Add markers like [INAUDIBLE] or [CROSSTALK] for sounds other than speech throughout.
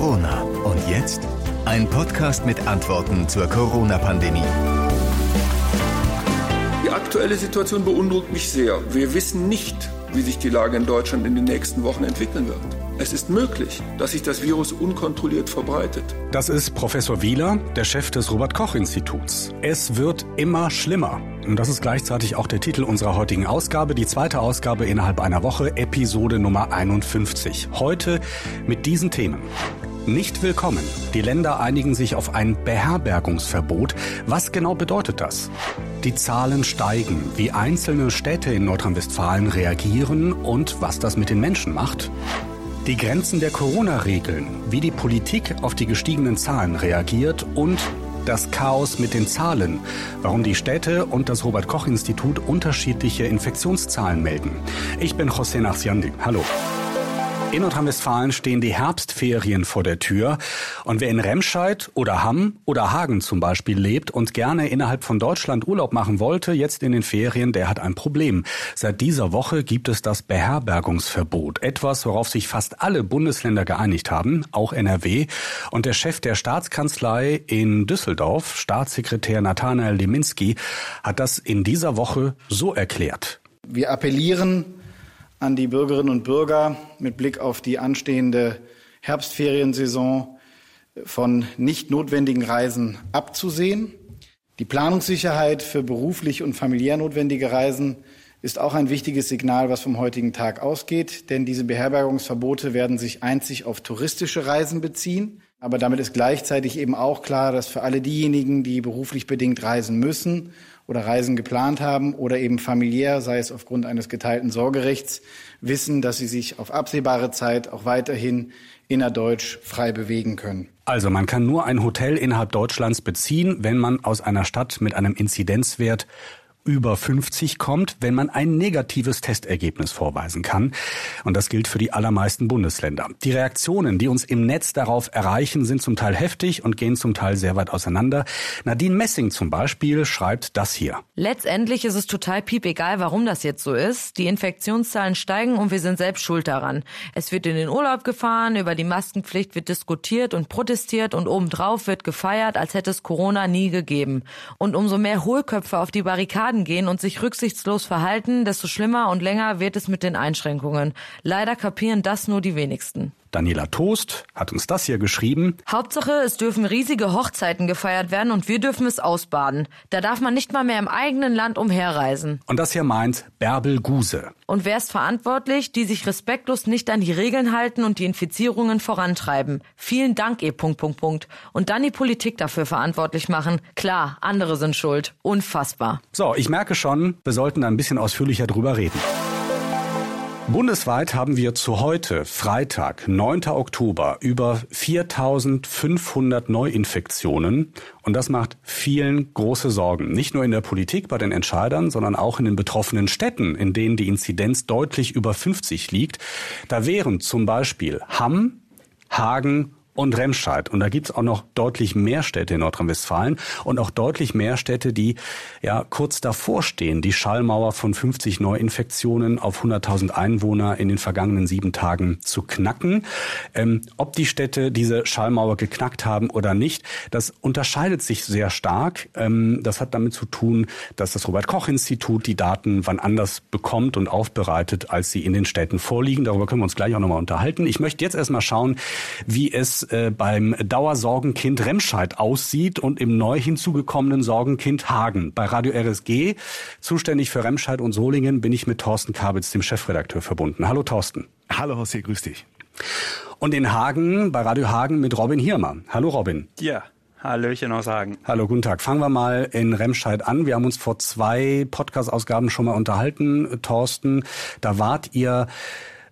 Corona. Und jetzt ein Podcast mit Antworten zur Corona-Pandemie. Die aktuelle Situation beunruhigt mich sehr. Wir wissen nicht, wie sich die Lage in Deutschland in den nächsten Wochen entwickeln wird. Es ist möglich, dass sich das Virus unkontrolliert verbreitet. Das ist Professor Wieler, der Chef des Robert Koch Instituts. Es wird immer schlimmer. Und das ist gleichzeitig auch der Titel unserer heutigen Ausgabe, die zweite Ausgabe innerhalb einer Woche, Episode Nummer 51. Heute mit diesen Themen. Nicht willkommen. Die Länder einigen sich auf ein Beherbergungsverbot. Was genau bedeutet das? Die Zahlen steigen, wie einzelne Städte in Nordrhein-Westfalen reagieren und was das mit den Menschen macht. Die Grenzen der Corona-Regeln, wie die Politik auf die gestiegenen Zahlen reagiert und das Chaos mit den Zahlen, warum die Städte und das Robert Koch Institut unterschiedliche Infektionszahlen melden. Ich bin José Nachsiandi. Hallo. In Nordrhein-Westfalen stehen die Herbstferien vor der Tür. Und wer in Remscheid oder Hamm oder Hagen zum Beispiel lebt und gerne innerhalb von Deutschland Urlaub machen wollte, jetzt in den Ferien, der hat ein Problem. Seit dieser Woche gibt es das Beherbergungsverbot. Etwas, worauf sich fast alle Bundesländer geeinigt haben, auch NRW. Und der Chef der Staatskanzlei in Düsseldorf, Staatssekretär Nathanael Leminski, hat das in dieser Woche so erklärt. Wir appellieren an die Bürgerinnen und Bürger mit Blick auf die anstehende Herbstferiensaison von nicht notwendigen Reisen abzusehen. Die Planungssicherheit für beruflich und familiär notwendige Reisen ist auch ein wichtiges Signal, was vom heutigen Tag ausgeht, denn diese Beherbergungsverbote werden sich einzig auf touristische Reisen beziehen. Aber damit ist gleichzeitig eben auch klar, dass für alle diejenigen, die beruflich bedingt reisen müssen oder Reisen geplant haben oder eben familiär, sei es aufgrund eines geteilten Sorgerechts, wissen, dass sie sich auf absehbare Zeit auch weiterhin innerdeutsch frei bewegen können. Also man kann nur ein Hotel innerhalb Deutschlands beziehen, wenn man aus einer Stadt mit einem Inzidenzwert über 50 kommt, wenn man ein negatives Testergebnis vorweisen kann. Und das gilt für die allermeisten Bundesländer. Die Reaktionen, die uns im Netz darauf erreichen, sind zum Teil heftig und gehen zum Teil sehr weit auseinander. Nadine Messing zum Beispiel schreibt das hier. Letztendlich ist es total piep egal, warum das jetzt so ist. Die Infektionszahlen steigen und wir sind selbst schuld daran. Es wird in den Urlaub gefahren, über die Maskenpflicht wird diskutiert und protestiert und obendrauf wird gefeiert, als hätte es Corona nie gegeben. Und umso mehr Hohlköpfe auf die Barrikaden Schaden gehen und sich rücksichtslos verhalten, desto schlimmer und länger wird es mit den Einschränkungen. Leider kapieren das nur die wenigsten. Daniela Toast hat uns das hier geschrieben. Hauptsache, es dürfen riesige Hochzeiten gefeiert werden und wir dürfen es ausbaden. Da darf man nicht mal mehr im eigenen Land umherreisen. Und das hier meint Bärbel Guse. Und wer ist verantwortlich? Die sich respektlos nicht an die Regeln halten und die Infizierungen vorantreiben. Vielen Dank, E. Punkt, Punkt, Punkt. Und dann die Politik dafür verantwortlich machen. Klar, andere sind schuld. Unfassbar. So, ich merke schon, wir sollten da ein bisschen ausführlicher drüber reden. Bundesweit haben wir zu heute, Freitag, 9. Oktober, über 4500 Neuinfektionen. Und das macht vielen große Sorgen. Nicht nur in der Politik bei den Entscheidern, sondern auch in den betroffenen Städten, in denen die Inzidenz deutlich über 50 liegt. Da wären zum Beispiel Hamm, Hagen und Remscheid. Und da gibt's auch noch deutlich mehr Städte in Nordrhein-Westfalen und auch deutlich mehr Städte, die ja kurz davor stehen, die Schallmauer von 50 Neuinfektionen auf 100.000 Einwohner in den vergangenen sieben Tagen zu knacken. Ähm, ob die Städte diese Schallmauer geknackt haben oder nicht, das unterscheidet sich sehr stark. Ähm, das hat damit zu tun, dass das Robert-Koch-Institut die Daten wann anders bekommt und aufbereitet, als sie in den Städten vorliegen. Darüber können wir uns gleich auch nochmal unterhalten. Ich möchte jetzt erstmal schauen, wie es äh, beim Dauersorgenkind Remscheid aussieht und im neu hinzugekommenen Sorgenkind Hagen. Bei Radio RSG, zuständig für Remscheid und Solingen, bin ich mit Thorsten Kabitz, dem Chefredakteur, verbunden. Hallo Thorsten. Hallo José, grüß dich. Und in Hagen, bei Radio Hagen mit Robin Hirmer. Hallo Robin. Ja, Hallöchen aus Hagen. Hallo, guten Tag. Fangen wir mal in Remscheid an. Wir haben uns vor zwei Podcast-Ausgaben schon mal unterhalten, Thorsten. Da wart ihr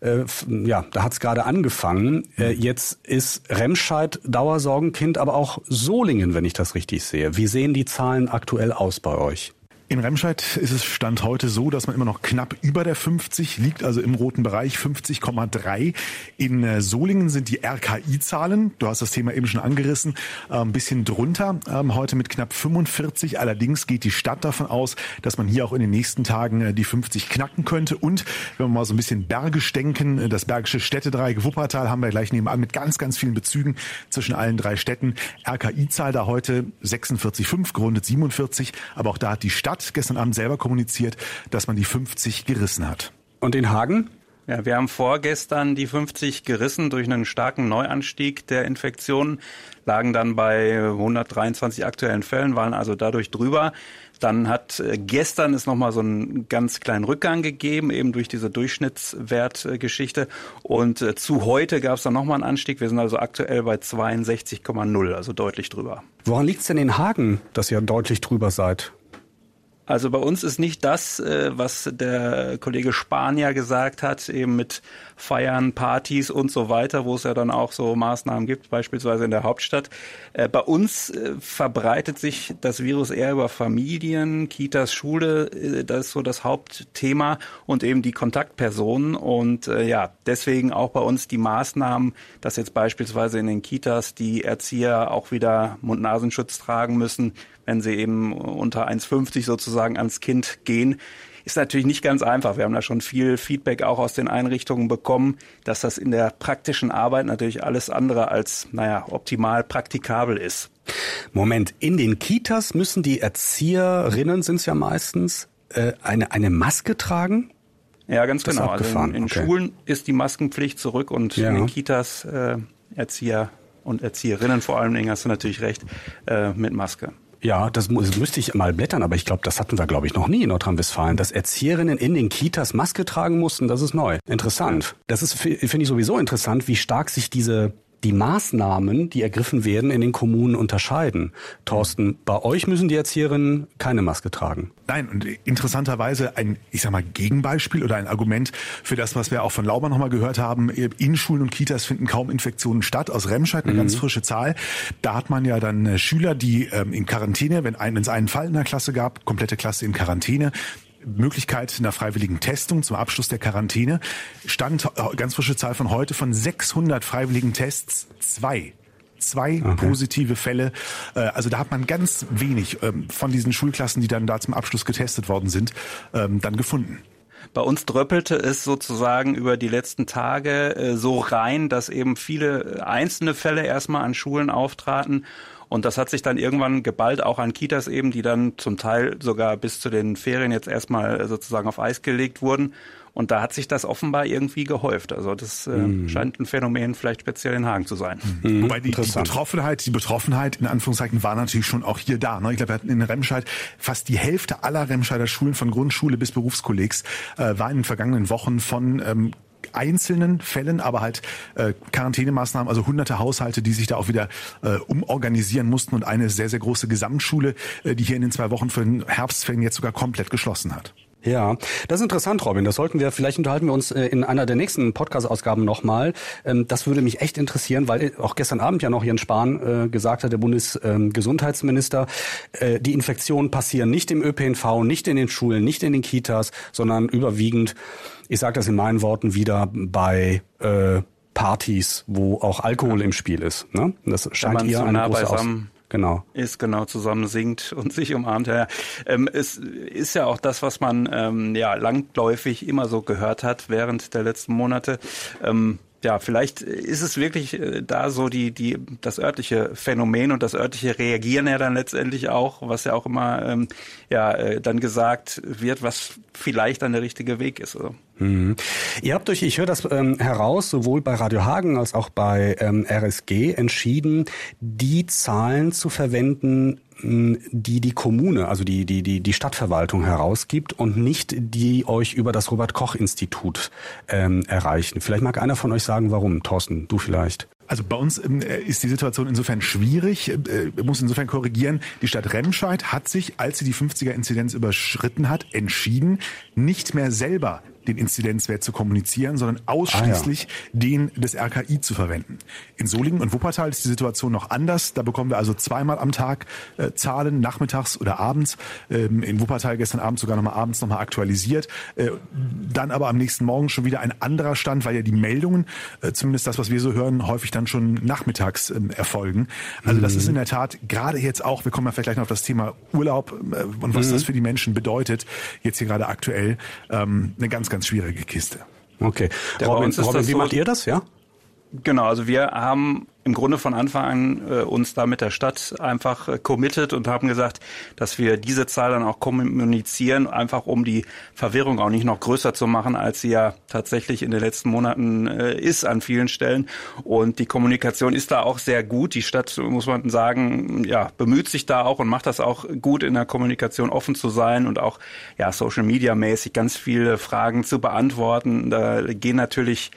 äh, ja, da hat es gerade angefangen. Äh, jetzt ist Remscheid Dauersorgenkind, aber auch Solingen, wenn ich das richtig sehe. Wie sehen die Zahlen aktuell aus bei euch? In Remscheid ist es Stand heute so, dass man immer noch knapp über der 50 liegt, also im roten Bereich 50,3. In äh, Solingen sind die RKI-Zahlen, du hast das Thema eben schon angerissen, äh, ein bisschen drunter, ähm, heute mit knapp 45. Allerdings geht die Stadt davon aus, dass man hier auch in den nächsten Tagen äh, die 50 knacken könnte. Und wenn wir mal so ein bisschen bergisch denken, das bergische Städtedreieck Wuppertal haben wir gleich nebenan mit ganz, ganz vielen Bezügen zwischen allen drei Städten. RKI-Zahl da heute 46,5, gerundet 47, aber auch da hat die Stadt hat gestern Abend selber kommuniziert, dass man die 50 gerissen hat. Und in Hagen? Ja, wir haben vorgestern die 50 gerissen durch einen starken Neuanstieg der Infektionen, lagen dann bei 123 aktuellen Fällen, waren also dadurch drüber. Dann hat äh, gestern es nochmal so einen ganz kleinen Rückgang gegeben, eben durch diese Durchschnittswertgeschichte. Und äh, zu heute gab es dann nochmal einen Anstieg. Wir sind also aktuell bei 62,0, also deutlich drüber. Woran liegt es denn in Hagen, dass ihr deutlich drüber seid? Also bei uns ist nicht das, äh, was der Kollege Spanier gesagt hat, eben mit Feiern, Partys und so weiter, wo es ja dann auch so Maßnahmen gibt, beispielsweise in der Hauptstadt. Äh, bei uns äh, verbreitet sich das Virus eher über Familien, Kitas, Schule, das ist so das Hauptthema und eben die Kontaktpersonen. Und ja, deswegen auch bei uns die Maßnahmen, dass jetzt beispielsweise in den Kitas die Erzieher auch wieder Mund-Nasenschutz tragen müssen, wenn sie eben unter 1,50 sozusagen ans Kind gehen. Ist natürlich nicht ganz einfach. Wir haben da schon viel Feedback auch aus den Einrichtungen bekommen, dass das in der praktischen Arbeit natürlich alles andere als, naja, optimal praktikabel ist. Moment, in den Kitas müssen die Erzieherinnen, sind es ja meistens, äh, eine, eine Maske tragen? Ja, ganz das genau. Also in, in okay. Schulen ist die Maskenpflicht zurück und ja. in den Kitas äh, Erzieher und Erzieherinnen vor allen Dingen, hast du natürlich recht, äh, mit Maske. Ja, das, das müsste ich mal blättern, aber ich glaube, das hatten wir, glaube ich, noch nie in Nordrhein-Westfalen. Dass Erzieherinnen in den Kitas Maske tragen mussten, das ist neu. Interessant. Das ist, finde ich sowieso interessant, wie stark sich diese die Maßnahmen, die ergriffen werden, in den Kommunen unterscheiden. Thorsten, bei euch müssen die Erzieherinnen keine Maske tragen. Nein, und interessanterweise ein, ich sag mal, Gegenbeispiel oder ein Argument für das, was wir auch von Lauber nochmal gehört haben. In Schulen und Kitas finden kaum Infektionen statt. Aus Remscheid eine mhm. ganz frische Zahl. Da hat man ja dann äh, Schüler, die ähm, in Quarantäne, wenn es einen Fall in der Klasse gab, komplette Klasse in Quarantäne, Möglichkeit einer freiwilligen Testung zum Abschluss der Quarantäne. Stand äh, ganz frische Zahl von heute von 600 freiwilligen Tests, zwei zwei okay. positive Fälle. Äh, also da hat man ganz wenig ähm, von diesen Schulklassen, die dann da zum Abschluss getestet worden sind, ähm, dann gefunden. Bei uns dröppelte es sozusagen über die letzten Tage äh, so rein, dass eben viele einzelne Fälle erstmal an Schulen auftraten und das hat sich dann irgendwann geballt, auch an Kitas eben, die dann zum Teil sogar bis zu den Ferien jetzt erstmal sozusagen auf Eis gelegt wurden. Und da hat sich das offenbar irgendwie gehäuft. Also das äh, mhm. scheint ein Phänomen vielleicht speziell in Hagen zu sein. Mhm. Wobei die, die, Betroffenheit, die Betroffenheit in Anführungszeichen war natürlich schon auch hier da. Ne? Ich glaube, wir hatten in Remscheid fast die Hälfte aller Remscheider Schulen von Grundschule bis Berufskollegs äh, war in den vergangenen Wochen von ähm, einzelnen Fällen, aber halt äh, Quarantänemaßnahmen, also hunderte Haushalte, die sich da auch wieder äh, umorganisieren mussten und eine sehr, sehr große Gesamtschule, äh, die hier in den zwei Wochen für den Herbstferien jetzt sogar komplett geschlossen hat. Ja, das ist interessant, Robin. Das sollten wir, vielleicht unterhalten wir uns äh, in einer der nächsten Podcast-Ausgaben nochmal. Ähm, das würde mich echt interessieren, weil auch gestern Abend ja noch Jens Spahn äh, gesagt hat, der Bundesgesundheitsminister, äh, die Infektionen passieren nicht im ÖPNV, nicht in den Schulen, nicht in den Kitas, sondern überwiegend, ich sage das in meinen Worten wieder, bei Partys, wo auch Alkohol im Spiel ist. Ne? Das scheint ihr eine große genau. ist, genau zusammen singt und sich umarmt. Ja, ähm, es ist ja auch das, was man ähm, ja langläufig immer so gehört hat während der letzten Monate. Ähm, ja, vielleicht ist es wirklich äh, da so die, die, das örtliche Phänomen und das örtliche Reagieren ja dann letztendlich auch, was ja auch immer ähm, ja, äh, dann gesagt wird, was vielleicht dann der richtige Weg ist. Also. Mhm. Ihr habt euch, ich höre das ähm, heraus, sowohl bei Radio Hagen als auch bei ähm, RSG entschieden, die Zahlen zu verwenden, die die Kommune, also die, die, die, die Stadtverwaltung herausgibt und nicht die euch über das Robert-Koch-Institut ähm, erreichen. Vielleicht mag einer von euch sagen, warum. Thorsten, du vielleicht. Also bei uns ähm, ist die Situation insofern schwierig, äh, muss insofern korrigieren. Die Stadt Remscheid hat sich, als sie die 50er-Inzidenz überschritten hat, entschieden, nicht mehr selber den Inzidenzwert zu kommunizieren, sondern ausschließlich ah, ja. den des RKI zu verwenden. In Solingen und Wuppertal ist die Situation noch anders. Da bekommen wir also zweimal am Tag äh, Zahlen, nachmittags oder abends. Ähm, in Wuppertal gestern Abend sogar nochmal abends nochmal aktualisiert. Äh, dann aber am nächsten Morgen schon wieder ein anderer Stand, weil ja die Meldungen, äh, zumindest das, was wir so hören, häufig dann schon nachmittags äh, erfolgen. Also das mhm. ist in der Tat gerade jetzt auch, wir kommen ja vielleicht gleich noch auf das Thema Urlaub äh, und was mhm. das für die Menschen bedeutet, jetzt hier gerade aktuell, ähm, eine ganz, ganz schwierige Kiste. Okay. Robin, Robin wie macht ihr das, ja? Genau, also wir haben im Grunde von Anfang an äh, uns da mit der Stadt einfach äh, committed und haben gesagt, dass wir diese Zahl dann auch kommunizieren, einfach um die Verwirrung auch nicht noch größer zu machen, als sie ja tatsächlich in den letzten Monaten äh, ist an vielen Stellen. Und die Kommunikation ist da auch sehr gut. Die Stadt, muss man sagen, ja, bemüht sich da auch und macht das auch gut in der Kommunikation offen zu sein und auch ja Social Media mäßig ganz viele Fragen zu beantworten. Da gehen natürlich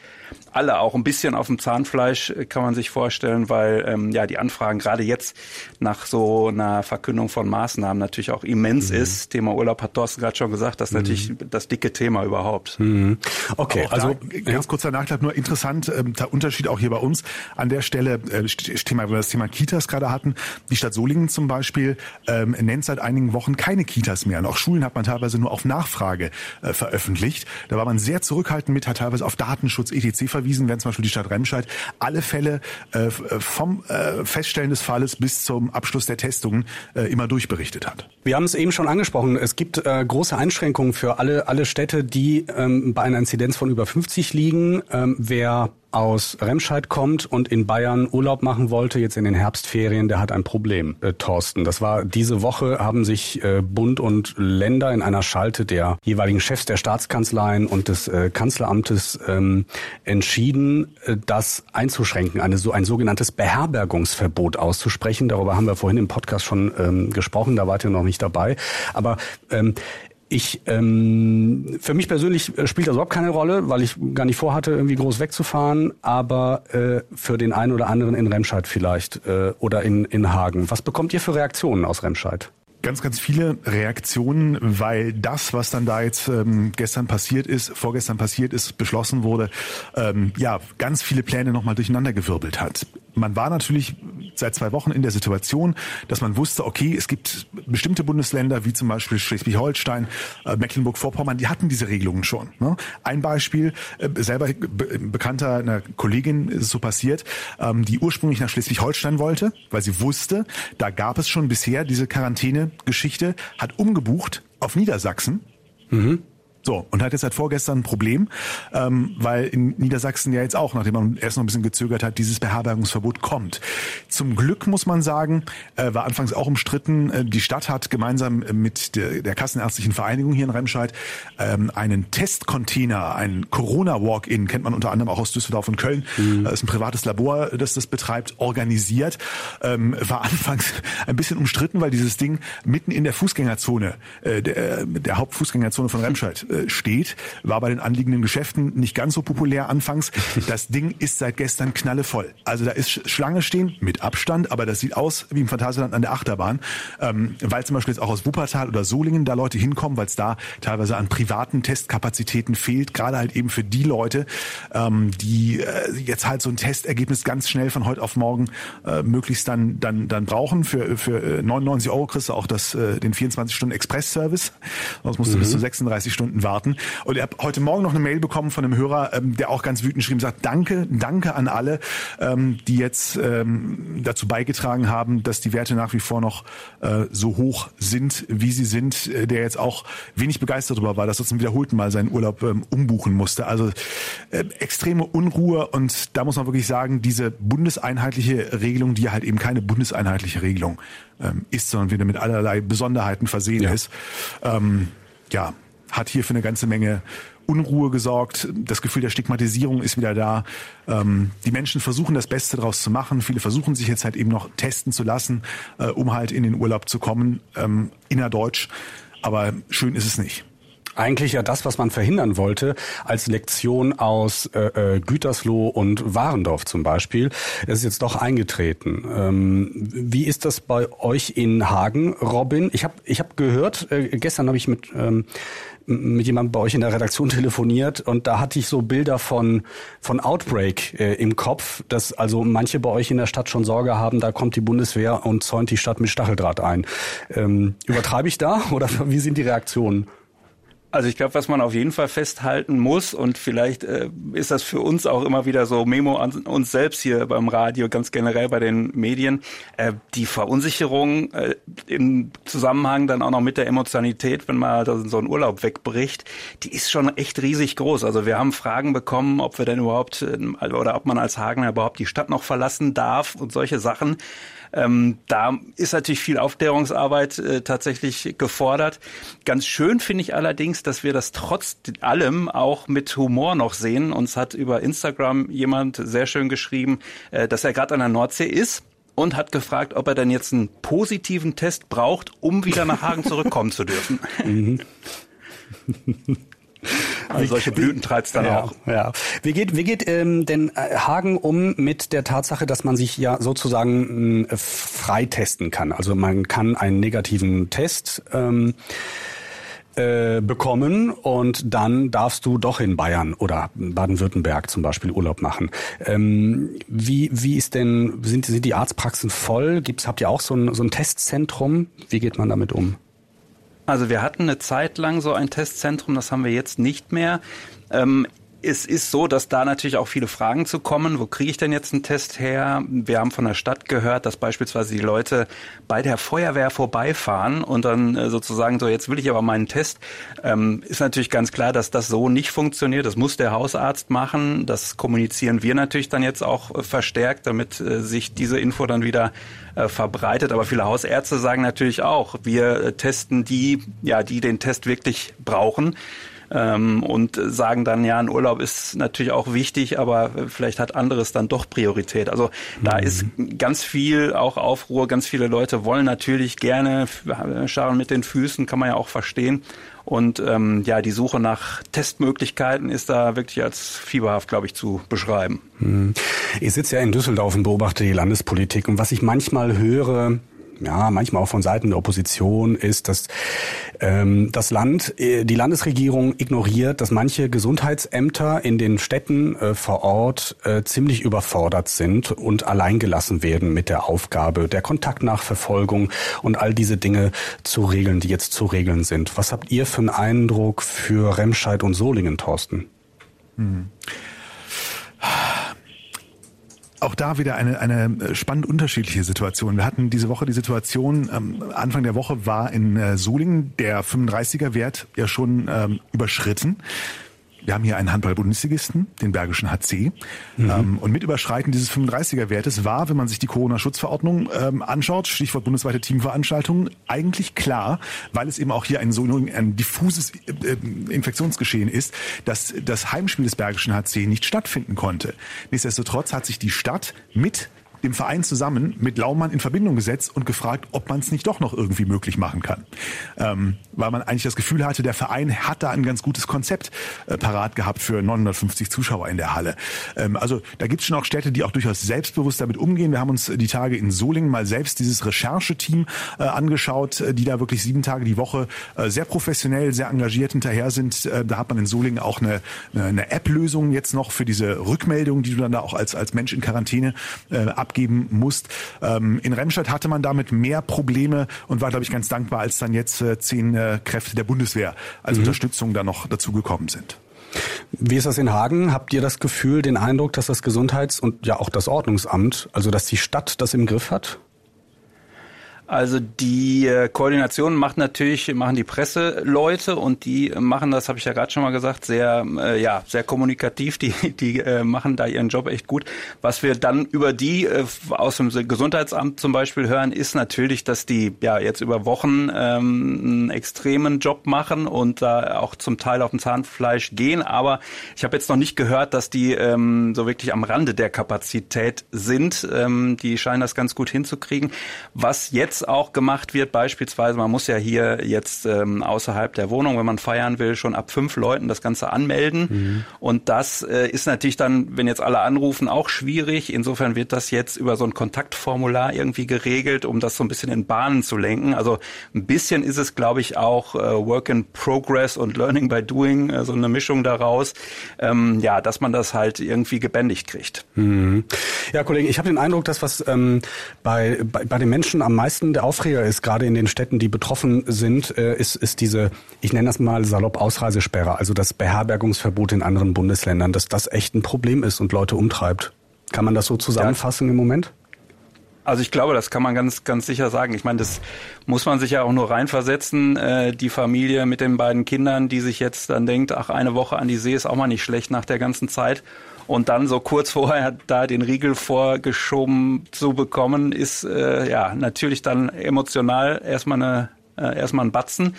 alle auch ein bisschen auf dem Zahnfleisch, kann man sich vorstellen, weil ähm, ja die Anfragen gerade jetzt nach so einer Verkündung von Maßnahmen natürlich auch immens mhm. ist. Thema Urlaub hat Thorsten gerade schon gesagt, das ist mhm. natürlich das dicke Thema überhaupt. Mhm. Okay, also da, ganz kurzer Nachtrag, nur interessant, ähm, der Unterschied auch hier bei uns an der Stelle, äh, Thema, wo wir das Thema Kitas gerade hatten. Die Stadt Solingen zum Beispiel ähm, nennt seit einigen Wochen keine Kitas mehr. Und auch Schulen hat man teilweise nur auf Nachfrage äh, veröffentlicht. Da war man sehr zurückhaltend mit, hat teilweise auf Datenschutz etc. verwiesen, wenn zum Beispiel die Stadt Remscheid alle Fälle äh, vom äh, Feststellen des Falles bis zum Abschluss der Testungen äh, immer durchberichtet hat. Wir haben es eben schon angesprochen. Es gibt äh, große Einschränkungen für alle, alle Städte, die ähm, bei einer Inzidenz von über 50 liegen. Ähm, wer aus Remscheid kommt und in Bayern Urlaub machen wollte, jetzt in den Herbstferien, der hat ein Problem, äh, Thorsten. Das war diese Woche, haben sich äh, Bund und Länder in einer Schalte der jeweiligen Chefs der Staatskanzleien und des äh, Kanzleramtes ähm, entschieden, äh, das einzuschränken, eine, so, ein sogenanntes Beherbergungsverbot auszusprechen. Darüber haben wir vorhin im Podcast schon ähm, gesprochen, da wart ihr noch nicht dabei. Aber ähm, ich, ähm, für mich persönlich äh, spielt das überhaupt keine Rolle, weil ich gar nicht vorhatte, irgendwie groß wegzufahren. Aber äh, für den einen oder anderen in Remscheid vielleicht äh, oder in, in Hagen. Was bekommt ihr für Reaktionen aus Remscheid? ganz, ganz viele Reaktionen, weil das, was dann da jetzt ähm, gestern passiert ist, vorgestern passiert ist, beschlossen wurde, ähm, ja, ganz viele Pläne nochmal durcheinandergewirbelt hat. Man war natürlich seit zwei Wochen in der Situation, dass man wusste, okay, es gibt bestimmte Bundesländer, wie zum Beispiel Schleswig-Holstein, äh, Mecklenburg-Vorpommern, die hatten diese Regelungen schon. Ne? Ein Beispiel, äh, selber be bekannter einer Kollegin ist es so passiert, ähm, die ursprünglich nach Schleswig-Holstein wollte, weil sie wusste, da gab es schon bisher diese Quarantäne-Geschichte, hat umgebucht auf Niedersachsen. Mhm. So, und hat jetzt seit vorgestern ein Problem, ähm, weil in Niedersachsen ja jetzt auch, nachdem man erst noch ein bisschen gezögert hat, dieses Beherbergungsverbot kommt. Zum Glück muss man sagen, äh, war anfangs auch umstritten, äh, die Stadt hat gemeinsam mit der, der Kassenärztlichen Vereinigung hier in Remscheid ähm, einen Testcontainer, ein Corona-Walk-In, kennt man unter anderem auch aus Düsseldorf und Köln, mhm. äh, ist ein privates Labor, das das betreibt, organisiert. Ähm, war anfangs [LAUGHS] ein bisschen umstritten, weil dieses Ding mitten in der Fußgängerzone, äh, der, der Hauptfußgängerzone von [LAUGHS] Remscheid äh, steht. War bei den anliegenden Geschäften nicht ganz so populär anfangs. [LAUGHS] Das Ding ist seit gestern knallevoll. Also da ist Schlange stehen mit Abstand, aber das sieht aus wie im Phantasialand an der Achterbahn, ähm, weil zum Beispiel jetzt auch aus Wuppertal oder Solingen da Leute hinkommen, weil es da teilweise an privaten Testkapazitäten fehlt, gerade halt eben für die Leute, ähm, die äh, jetzt halt so ein Testergebnis ganz schnell von heute auf morgen äh, möglichst dann dann dann brauchen. Für für 99 Euro kriegst du auch das äh, den 24 Stunden Express Service. Sonst musst du mhm. bis zu 36 Stunden warten. Und ich habe heute Morgen noch eine Mail bekommen von einem Hörer, ähm, der auch ganz wütend schrieb, sagt, danke, danke an alle, ähm, die jetzt ähm, dazu beigetragen haben, dass die Werte nach wie vor noch äh, so hoch sind, wie sie sind, äh, der jetzt auch wenig begeistert darüber war, dass er zum wiederholten Mal seinen Urlaub ähm, umbuchen musste. Also äh, extreme Unruhe und da muss man wirklich sagen, diese bundeseinheitliche Regelung, die halt eben keine bundeseinheitliche Regelung ähm, ist, sondern wieder mit allerlei Besonderheiten versehen ja. ist. Ähm, ja, hat hier für eine ganze Menge Unruhe gesorgt. Das Gefühl der Stigmatisierung ist wieder da. Ähm, die Menschen versuchen das Beste daraus zu machen. Viele versuchen sich jetzt halt eben noch testen zu lassen, äh, um halt in den Urlaub zu kommen, ähm, innerdeutsch. Aber schön ist es nicht. eigentlich ja das, was man verhindern wollte, als Lektion aus äh, äh, Gütersloh und Warendorf zum Beispiel. Es ist jetzt doch eingetreten. Ähm, wie ist das bei euch in Hagen, Robin? Ich habe ich hab gehört, äh, gestern habe ich mit ähm, mit jemandem bei euch in der Redaktion telefoniert und da hatte ich so Bilder von von Outbreak äh, im Kopf, dass also manche bei euch in der Stadt schon Sorge haben, da kommt die Bundeswehr und zäunt die Stadt mit Stacheldraht ein. Ähm, übertreibe ich da [LAUGHS] oder wie sind die Reaktionen? Also ich glaube, was man auf jeden Fall festhalten muss und vielleicht äh, ist das für uns auch immer wieder so Memo an uns selbst hier beim Radio, ganz generell bei den Medien, äh, die Verunsicherung äh, im Zusammenhang dann auch noch mit der Emotionalität, wenn mal so ein Urlaub wegbricht, die ist schon echt riesig groß. Also wir haben Fragen bekommen, ob wir denn überhaupt äh, oder ob man als Hagener überhaupt die Stadt noch verlassen darf und solche Sachen. Ähm, da ist natürlich viel Aufklärungsarbeit äh, tatsächlich gefordert. Ganz schön finde ich allerdings, dass wir das trotz allem auch mit Humor noch sehen. Uns hat über Instagram jemand sehr schön geschrieben, äh, dass er gerade an der Nordsee ist und hat gefragt, ob er denn jetzt einen positiven Test braucht, um wieder nach Hagen zurückkommen zu dürfen. [LAUGHS] Also solche Blüten treibt dann ja, auch. Ja. Wie geht, wie geht ähm, denn äh, Hagen um mit der Tatsache, dass man sich ja sozusagen äh, freitesten kann? Also man kann einen negativen Test ähm, äh, bekommen und dann darfst du doch in Bayern oder Baden-Württemberg zum Beispiel Urlaub machen. Ähm, wie, wie ist denn, sind, sind die Arztpraxen voll? Gibt's, habt ihr auch so ein, so ein Testzentrum? Wie geht man damit um? Also wir hatten eine Zeit lang so ein Testzentrum, das haben wir jetzt nicht mehr. Ähm, es ist so, dass da natürlich auch viele Fragen zu kommen. Wo kriege ich denn jetzt einen Test her? Wir haben von der Stadt gehört, dass beispielsweise die Leute bei der Feuerwehr vorbeifahren und dann äh, sozusagen so, jetzt will ich aber meinen Test. Ähm, ist natürlich ganz klar, dass das so nicht funktioniert. Das muss der Hausarzt machen. Das kommunizieren wir natürlich dann jetzt auch äh, verstärkt, damit äh, sich diese Info dann wieder verbreitet. Aber viele Hausärzte sagen natürlich auch, wir testen die, ja, die den Test wirklich brauchen ähm, und sagen dann, ja, ein Urlaub ist natürlich auch wichtig, aber vielleicht hat anderes dann doch Priorität. Also da mhm. ist ganz viel auch Aufruhr, ganz viele Leute wollen natürlich gerne scharen mit den Füßen, kann man ja auch verstehen. Und ähm, ja, die Suche nach Testmöglichkeiten ist da wirklich als fieberhaft, glaube ich, zu beschreiben. Hm. Ich sitze ja in Düsseldorf und beobachte die Landespolitik. Und was ich manchmal höre, ja, manchmal auch von Seiten der Opposition ist, dass ähm, das Land, äh, die Landesregierung ignoriert, dass manche Gesundheitsämter in den Städten äh, vor Ort äh, ziemlich überfordert sind und alleingelassen werden mit der Aufgabe der Kontaktnachverfolgung und all diese Dinge zu regeln, die jetzt zu regeln sind. Was habt ihr für einen Eindruck für Remscheid und Solingen, Thorsten? Hm auch da wieder eine, eine äh, spannend unterschiedliche Situation. Wir hatten diese Woche die Situation, ähm, Anfang der Woche war in äh, Solingen der 35er Wert ja schon ähm, überschritten. Wir haben hier einen Handball-Bundesligisten, den Bergischen HC. Mhm. Ähm, und mit Überschreiten dieses 35er-Wertes war, wenn man sich die Corona-Schutzverordnung ähm, anschaut, Stichwort bundesweite Teamveranstaltungen, eigentlich klar, weil es eben auch hier ein so ein diffuses äh, Infektionsgeschehen ist, dass das Heimspiel des Bergischen HC nicht stattfinden konnte. Nichtsdestotrotz hat sich die Stadt mit dem Verein zusammen mit Laumann in Verbindung gesetzt und gefragt, ob man es nicht doch noch irgendwie möglich machen kann. Ähm, weil man eigentlich das Gefühl hatte, der Verein hat da ein ganz gutes Konzept äh, parat gehabt für 950 Zuschauer in der Halle. Ähm, also da gibt es schon auch Städte, die auch durchaus selbstbewusst damit umgehen. Wir haben uns die Tage in Solingen mal selbst dieses Rechercheteam äh, angeschaut, äh, die da wirklich sieben Tage die Woche äh, sehr professionell, sehr engagiert hinterher sind. Äh, da hat man in Solingen auch eine, eine App-Lösung jetzt noch für diese Rückmeldung, die du dann da auch als, als Mensch in Quarantäne äh, abgeben musst. Ähm, in Remscheid hatte man damit mehr Probleme und war, glaube ich, ganz dankbar, als dann jetzt äh, zehn äh, Kräfte der Bundeswehr als mhm. Unterstützung da noch dazugekommen sind. Wie ist das in Hagen? Habt ihr das Gefühl, den Eindruck, dass das Gesundheits- und ja auch das Ordnungsamt, also dass die Stadt das im Griff hat? Also die äh, Koordination macht natürlich machen die Presseleute und die machen das, habe ich ja gerade schon mal gesagt, sehr äh, ja sehr kommunikativ. Die die äh, machen da ihren Job echt gut. Was wir dann über die äh, aus dem Gesundheitsamt zum Beispiel hören, ist natürlich, dass die ja jetzt über Wochen ähm, einen extremen Job machen und da auch zum Teil auf dem Zahnfleisch gehen. Aber ich habe jetzt noch nicht gehört, dass die ähm, so wirklich am Rande der Kapazität sind. Ähm, die scheinen das ganz gut hinzukriegen. Was jetzt was auch gemacht wird, beispielsweise, man muss ja hier jetzt ähm, außerhalb der Wohnung, wenn man feiern will, schon ab fünf Leuten das Ganze anmelden. Mhm. Und das äh, ist natürlich dann, wenn jetzt alle anrufen, auch schwierig. Insofern wird das jetzt über so ein Kontaktformular irgendwie geregelt, um das so ein bisschen in Bahnen zu lenken. Also ein bisschen ist es, glaube ich, auch äh, Work in Progress und Learning by Doing, äh, so eine Mischung daraus. Ähm, ja, dass man das halt irgendwie gebändigt kriegt. Mhm. Ja, Kollege, ich habe den Eindruck, dass was ähm, bei, bei, bei den Menschen am meisten der Aufreger ist, gerade in den Städten, die betroffen sind, äh, ist, ist diese, ich nenne das mal salopp Ausreisesperre, also das Beherbergungsverbot in anderen Bundesländern, dass das echt ein Problem ist und Leute umtreibt. Kann man das so zusammenfassen ja. im Moment? Also ich glaube, das kann man ganz, ganz sicher sagen. Ich meine, das muss man sich ja auch nur reinversetzen. Äh, die Familie mit den beiden Kindern, die sich jetzt dann denkt, ach, eine Woche an die See ist auch mal nicht schlecht nach der ganzen Zeit und dann so kurz vorher da den Riegel vorgeschoben zu bekommen, ist äh, ja natürlich dann emotional erstmal eine äh, erstmal ein Batzen.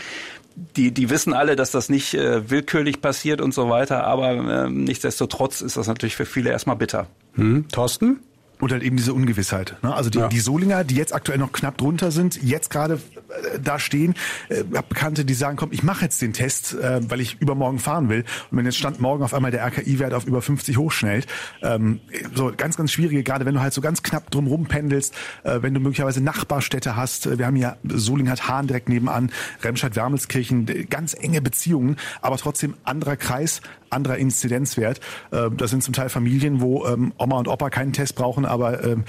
Die, die wissen alle, dass das nicht äh, willkürlich passiert und so weiter, aber äh, nichtsdestotrotz ist das natürlich für viele erstmal bitter. Hm. Thorsten? Und halt eben diese Ungewissheit. Ne? Also die, ja. die Solinger, die jetzt aktuell noch knapp drunter sind, jetzt gerade äh, da stehen, äh, habe Bekannte, die sagen, komm, ich mache jetzt den Test, äh, weil ich übermorgen fahren will. Und wenn jetzt Stand morgen auf einmal der RKI-Wert auf über 50 hochschnellt, ähm, so ganz, ganz schwierige, gerade wenn du halt so ganz knapp drumherum pendelst, äh, wenn du möglicherweise Nachbarstädte hast. Wir haben ja, Soling hat Hahn direkt nebenan, Remscheid-Wermelskirchen, ganz enge Beziehungen, aber trotzdem anderer Kreis, anderer Inzidenzwert. Äh, das sind zum Teil Familien, wo ähm, Oma und Opa keinen Test brauchen, aber ähm,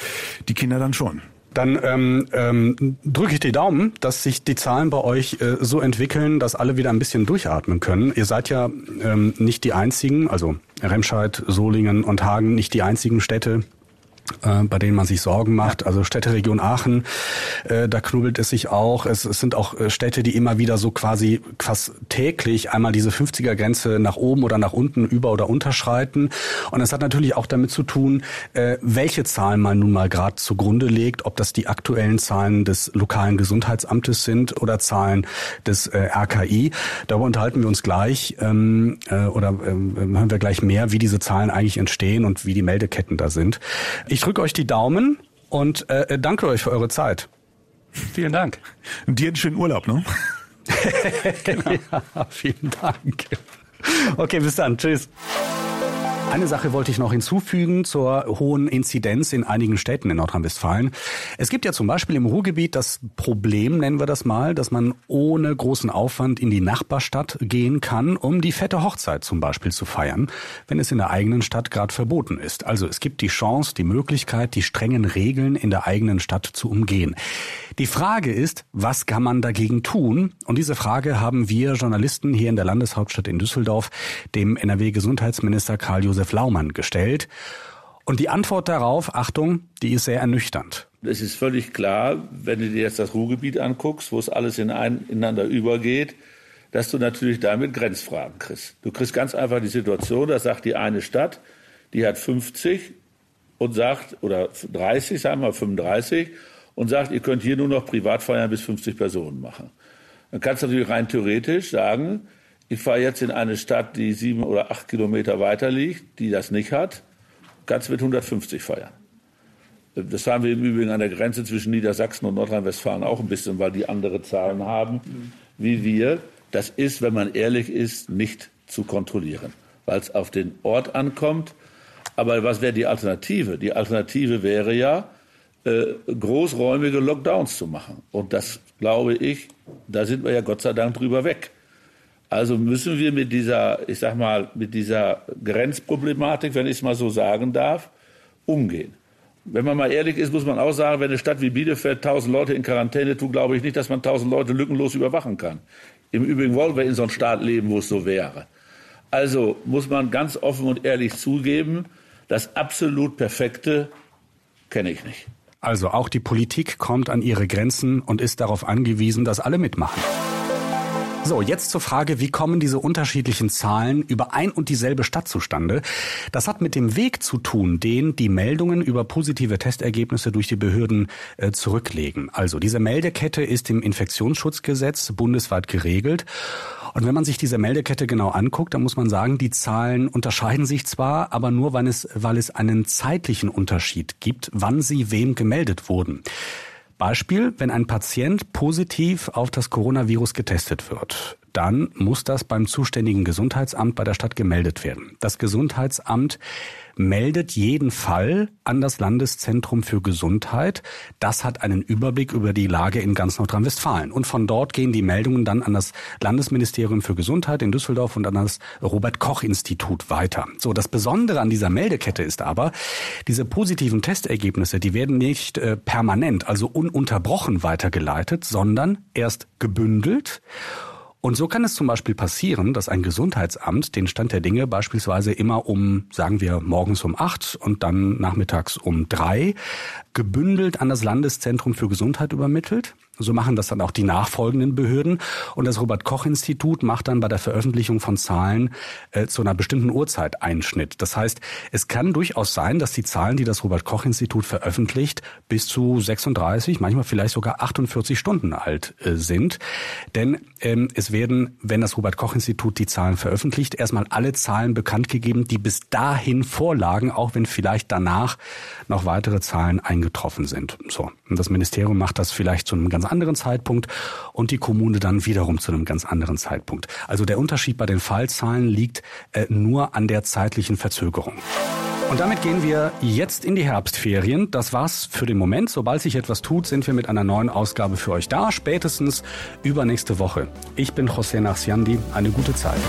die Kinder dann schon. Dann ähm, ähm, drücke ich die Daumen, dass sich die Zahlen bei euch äh, so entwickeln, dass alle wieder ein bisschen durchatmen können. Ihr seid ja ähm, nicht die einzigen, also Remscheid, Solingen und Hagen, nicht die einzigen Städte, äh, bei denen man sich Sorgen macht. Also Städteregion Aachen, äh, da knubbelt es sich auch. Es, es sind auch äh, Städte, die immer wieder so quasi fast täglich einmal diese 50er-Grenze nach oben oder nach unten über- oder unterschreiten. Und es hat natürlich auch damit zu tun, äh, welche Zahlen man nun mal gerade zugrunde legt, ob das die aktuellen Zahlen des lokalen Gesundheitsamtes sind oder Zahlen des äh, RKI. Darüber unterhalten wir uns gleich ähm, äh, oder äh, hören wir gleich mehr, wie diese Zahlen eigentlich entstehen und wie die Meldeketten da sind. Ich drücke euch die Daumen und äh, danke euch für eure Zeit. Vielen Dank. Und dir einen schönen Urlaub, ne? genau. [LAUGHS] Ja, vielen Dank. Okay, bis dann. Tschüss. Eine Sache wollte ich noch hinzufügen zur hohen Inzidenz in einigen Städten in Nordrhein-Westfalen. Es gibt ja zum Beispiel im Ruhrgebiet das Problem, nennen wir das mal, dass man ohne großen Aufwand in die Nachbarstadt gehen kann, um die fette Hochzeit zum Beispiel zu feiern, wenn es in der eigenen Stadt gerade verboten ist. Also es gibt die Chance, die Möglichkeit, die strengen Regeln in der eigenen Stadt zu umgehen. Die Frage ist, was kann man dagegen tun? Und diese Frage haben wir Journalisten hier in der Landeshauptstadt in Düsseldorf dem NRW-Gesundheitsminister Karl-Josef Laumann gestellt. Und die Antwort darauf, Achtung, die ist sehr ernüchternd. Es ist völlig klar, wenn du dir jetzt das Ruhrgebiet anguckst, wo es alles in ein, ineinander übergeht, dass du natürlich damit Grenzfragen kriegst. Du kriegst ganz einfach die Situation, da sagt die eine Stadt, die hat 50 und sagt, oder 30, sagen wir 35, und sagt, ihr könnt hier nur noch Privatfeiern bis 50 Personen machen. Dann kannst du natürlich rein theoretisch sagen, ich fahre jetzt in eine Stadt, die sieben oder acht Kilometer weiter liegt, die das nicht hat, kannst mit 150 feiern. Das haben wir im Übrigen an der Grenze zwischen Niedersachsen und Nordrhein-Westfalen auch ein bisschen, weil die andere Zahlen haben wie wir. Das ist, wenn man ehrlich ist, nicht zu kontrollieren, weil es auf den Ort ankommt. Aber was wäre die Alternative? Die Alternative wäre ja, äh, großräumige Lockdowns zu machen. Und das glaube ich, da sind wir ja Gott sei Dank drüber weg. Also müssen wir mit dieser, ich sag mal, mit dieser Grenzproblematik, wenn ich es mal so sagen darf, umgehen. Wenn man mal ehrlich ist, muss man auch sagen, wenn eine Stadt wie Bielefeld tausend Leute in Quarantäne tut, glaube ich nicht, dass man tausend Leute lückenlos überwachen kann. Im Übrigen wollen wir in so einem Staat leben, wo es so wäre. Also muss man ganz offen und ehrlich zugeben, das absolut Perfekte kenne ich nicht. Also auch die Politik kommt an ihre Grenzen und ist darauf angewiesen, dass alle mitmachen. So, jetzt zur Frage, wie kommen diese unterschiedlichen Zahlen über ein und dieselbe Stadt zustande? Das hat mit dem Weg zu tun, den die Meldungen über positive Testergebnisse durch die Behörden äh, zurücklegen. Also diese Meldekette ist im Infektionsschutzgesetz bundesweit geregelt. Und wenn man sich diese Meldekette genau anguckt, dann muss man sagen, die Zahlen unterscheiden sich zwar, aber nur, weil es, weil es einen zeitlichen Unterschied gibt, wann sie wem gemeldet wurden. Beispiel, wenn ein Patient positiv auf das Coronavirus getestet wird, dann muss das beim zuständigen Gesundheitsamt bei der Stadt gemeldet werden. Das Gesundheitsamt meldet jeden Fall an das Landeszentrum für Gesundheit. Das hat einen Überblick über die Lage in ganz Nordrhein-Westfalen. Und von dort gehen die Meldungen dann an das Landesministerium für Gesundheit in Düsseldorf und an das Robert Koch Institut weiter. So, das Besondere an dieser Meldekette ist aber, diese positiven Testergebnisse, die werden nicht äh, permanent, also ununterbrochen weitergeleitet, sondern erst gebündelt und so kann es zum Beispiel passieren, dass ein Gesundheitsamt den Stand der Dinge beispielsweise immer um, sagen wir, morgens um acht und dann nachmittags um drei gebündelt an das Landeszentrum für Gesundheit übermittelt. So machen das dann auch die nachfolgenden Behörden. Und das Robert-Koch-Institut macht dann bei der Veröffentlichung von Zahlen äh, zu einer bestimmten Uhrzeit Einschnitt. Das heißt, es kann durchaus sein, dass die Zahlen, die das Robert-Koch-Institut veröffentlicht, bis zu 36, manchmal vielleicht sogar 48 Stunden alt äh, sind. Denn ähm, es werden, wenn das Robert-Koch-Institut die Zahlen veröffentlicht, erstmal alle Zahlen bekannt gegeben, die bis dahin vorlagen, auch wenn vielleicht danach noch weitere Zahlen eingetroffen sind. So. Und das Ministerium macht das vielleicht zu einem ganz anderen Zeitpunkt und die Kommune dann wiederum zu einem ganz anderen Zeitpunkt. Also der Unterschied bei den Fallzahlen liegt äh, nur an der zeitlichen Verzögerung. Und damit gehen wir jetzt in die Herbstferien. Das war's für den Moment. Sobald sich etwas tut, sind wir mit einer neuen Ausgabe für euch da. Spätestens übernächste Woche. Ich bin José Narciandi. Eine gute Zeit.